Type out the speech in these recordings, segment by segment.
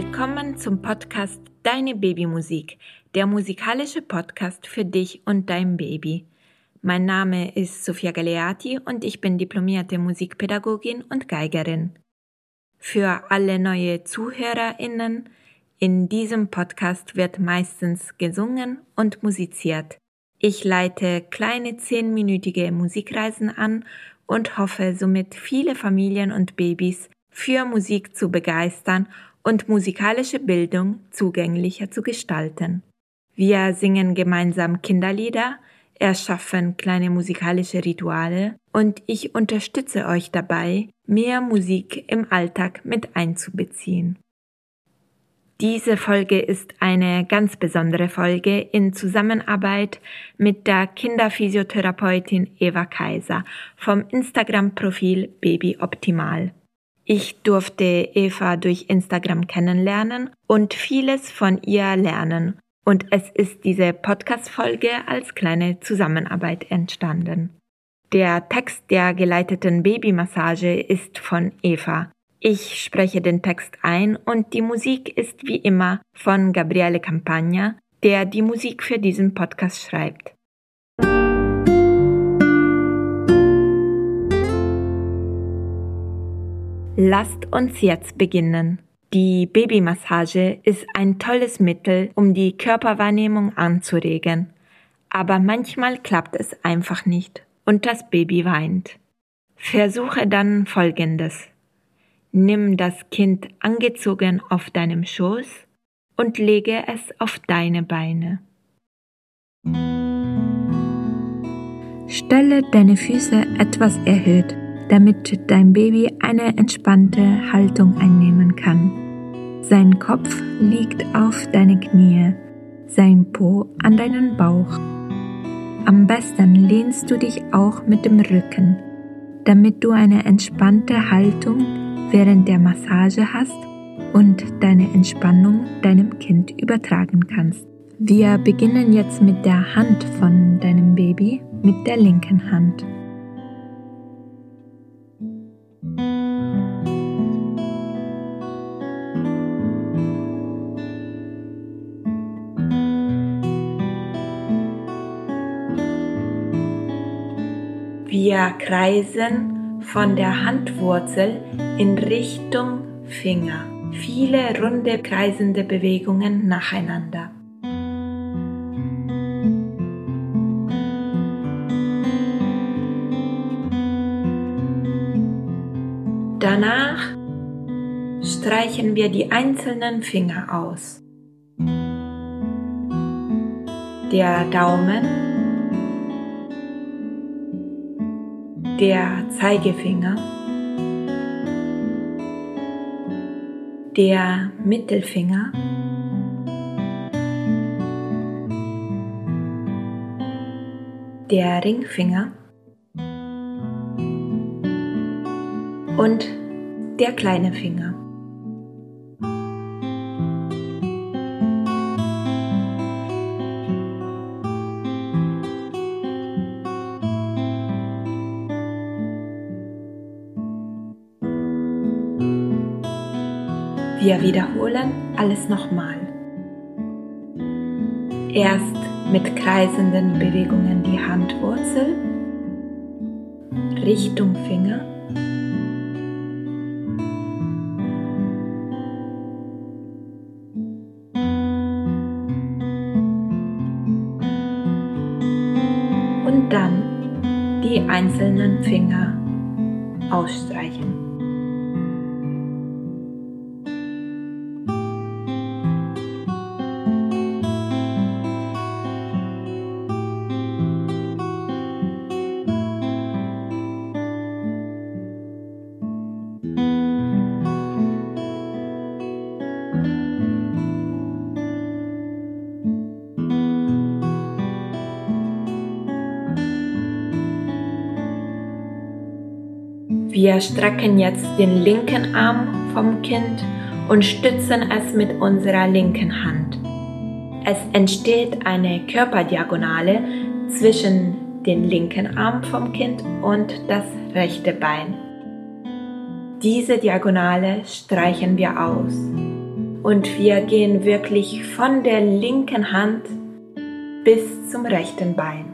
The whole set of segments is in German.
Willkommen zum Podcast Deine Babymusik, der musikalische Podcast für dich und dein Baby. Mein Name ist Sofia Galeati und ich bin diplomierte Musikpädagogin und Geigerin. Für alle neue ZuhörerInnen, in diesem Podcast wird meistens gesungen und musiziert. Ich leite kleine zehnminütige Musikreisen an und hoffe somit viele Familien und Babys für Musik zu begeistern und musikalische Bildung zugänglicher zu gestalten. Wir singen gemeinsam Kinderlieder, erschaffen kleine musikalische Rituale und ich unterstütze euch dabei, mehr Musik im Alltag mit einzubeziehen. Diese Folge ist eine ganz besondere Folge in Zusammenarbeit mit der Kinderphysiotherapeutin Eva Kaiser vom Instagram-Profil Baby Optimal. Ich durfte Eva durch Instagram kennenlernen und vieles von ihr lernen. Und es ist diese Podcast-Folge als kleine Zusammenarbeit entstanden. Der Text der geleiteten Babymassage ist von Eva. Ich spreche den Text ein und die Musik ist wie immer von Gabriele Campagna, der die Musik für diesen Podcast schreibt. Lasst uns jetzt beginnen. Die Babymassage ist ein tolles Mittel, um die Körperwahrnehmung anzuregen. Aber manchmal klappt es einfach nicht und das Baby weint. Versuche dann Folgendes. Nimm das Kind angezogen auf deinem Schoß und lege es auf deine Beine. Stelle deine Füße etwas erhöht, damit dein Baby eine entspannte Haltung einnehmen kann. Sein Kopf liegt auf deine Knie, sein Po an deinen Bauch. Am besten lehnst du dich auch mit dem Rücken, damit du eine entspannte Haltung während der Massage hast und deine Entspannung deinem Kind übertragen kannst. Wir beginnen jetzt mit der Hand von deinem Baby, mit der linken Hand. Wir kreisen von der Handwurzel in Richtung Finger. Viele runde kreisende Bewegungen nacheinander. Danach streichen wir die einzelnen Finger aus. Der Daumen der Zeigefinger, der Mittelfinger, der Ringfinger und der kleine Finger. Wir wiederholen alles nochmal. Erst mit kreisenden Bewegungen die Handwurzel Richtung Finger. Und dann die einzelnen Finger ausstreichen. Wir strecken jetzt den linken Arm vom Kind und stützen es mit unserer linken Hand. Es entsteht eine Körperdiagonale zwischen den linken Arm vom Kind und das rechte Bein. Diese Diagonale streichen wir aus Und wir gehen wirklich von der linken Hand bis zum rechten Bein.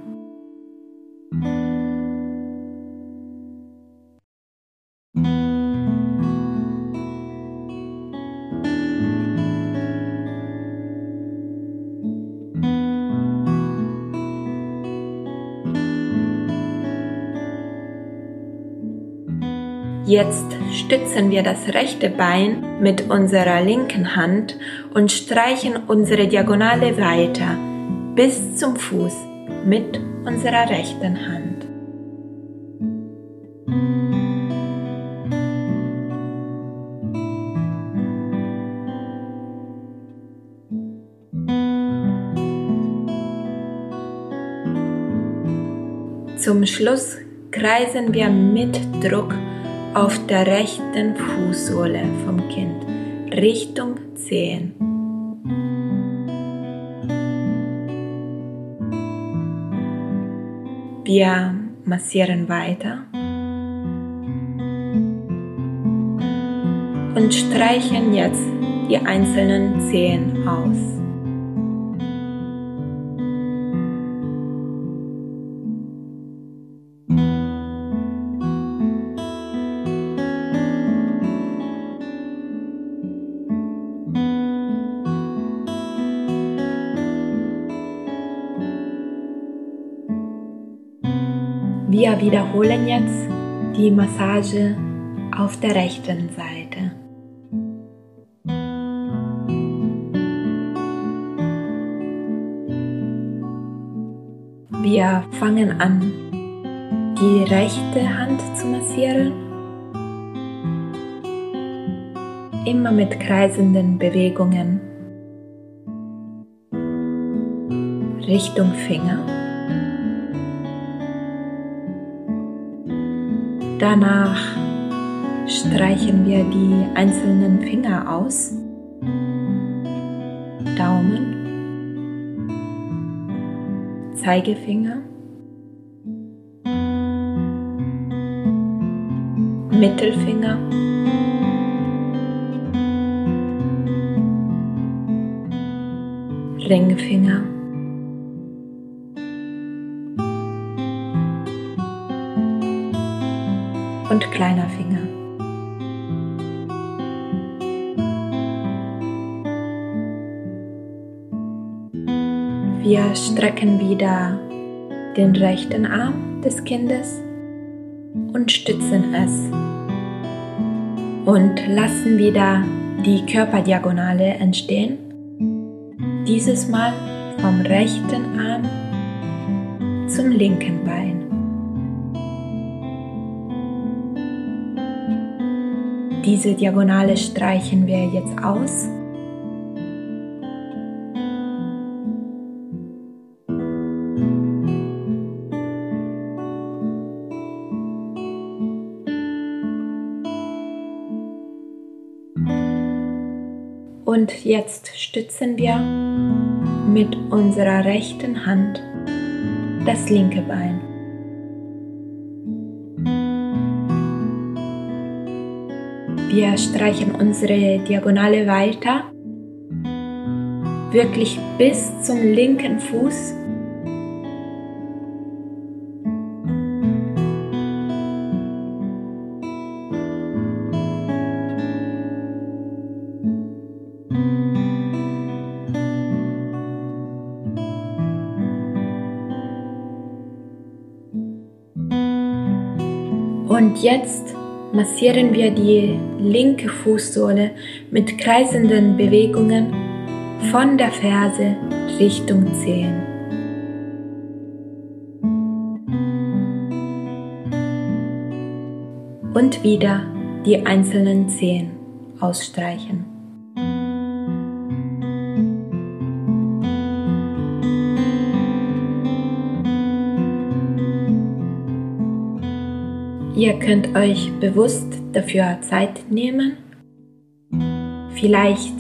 Jetzt stützen wir das rechte Bein mit unserer linken Hand und streichen unsere Diagonale weiter bis zum Fuß mit unserer rechten Hand. Zum Schluss kreisen wir mit Druck auf der rechten Fußsohle vom Kind Richtung Zehen. Wir massieren weiter und streichen jetzt die einzelnen Zehen aus. Wir wiederholen jetzt die Massage auf der rechten Seite. Wir fangen an, die rechte Hand zu massieren, immer mit kreisenden Bewegungen Richtung Finger. Danach streichen wir die einzelnen Finger aus. Daumen, Zeigefinger, Mittelfinger, Ringfinger. Kleiner Finger. Wir strecken wieder den rechten Arm des Kindes und stützen es und lassen wieder die Körperdiagonale entstehen. Dieses Mal vom rechten Arm zum linken Bein. Diese Diagonale streichen wir jetzt aus. Und jetzt stützen wir mit unserer rechten Hand das linke Bein. Wir streichen unsere Diagonale weiter, wirklich bis zum linken Fuß. Und jetzt massieren wir die linke Fußsohle mit kreisenden Bewegungen von der Ferse Richtung Zehen. Und wieder die einzelnen Zehen ausstreichen. Ihr könnt euch bewusst dafür Zeit nehmen, vielleicht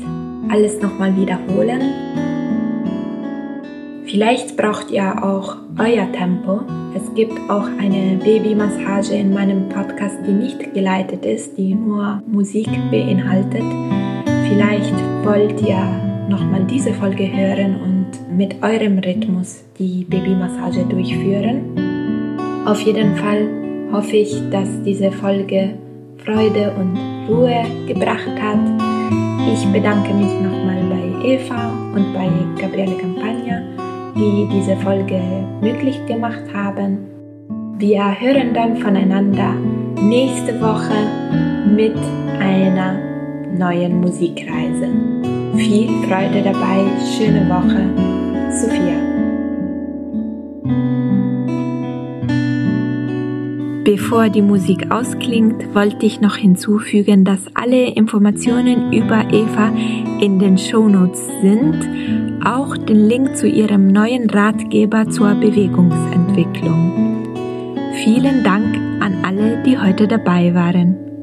alles nochmal wiederholen. Vielleicht braucht ihr auch euer Tempo. Es gibt auch eine Babymassage in meinem Podcast, die nicht geleitet ist, die nur Musik beinhaltet. Vielleicht wollt ihr nochmal diese Folge hören und mit eurem Rhythmus die Babymassage durchführen. Auf jeden Fall hoffe ich, dass diese Folge Freude und Ruhe gebracht hat. Ich bedanke mich nochmal bei Eva und bei Gabriele Campagna, die diese Folge möglich gemacht haben. Wir hören dann voneinander nächste Woche mit einer neuen Musikreise. Viel Freude dabei, schöne Woche, Sophia. Bevor die Musik ausklingt, wollte ich noch hinzufügen, dass alle Informationen über Eva in den Shownotes sind, auch den Link zu ihrem neuen Ratgeber zur Bewegungsentwicklung. Vielen Dank an alle, die heute dabei waren.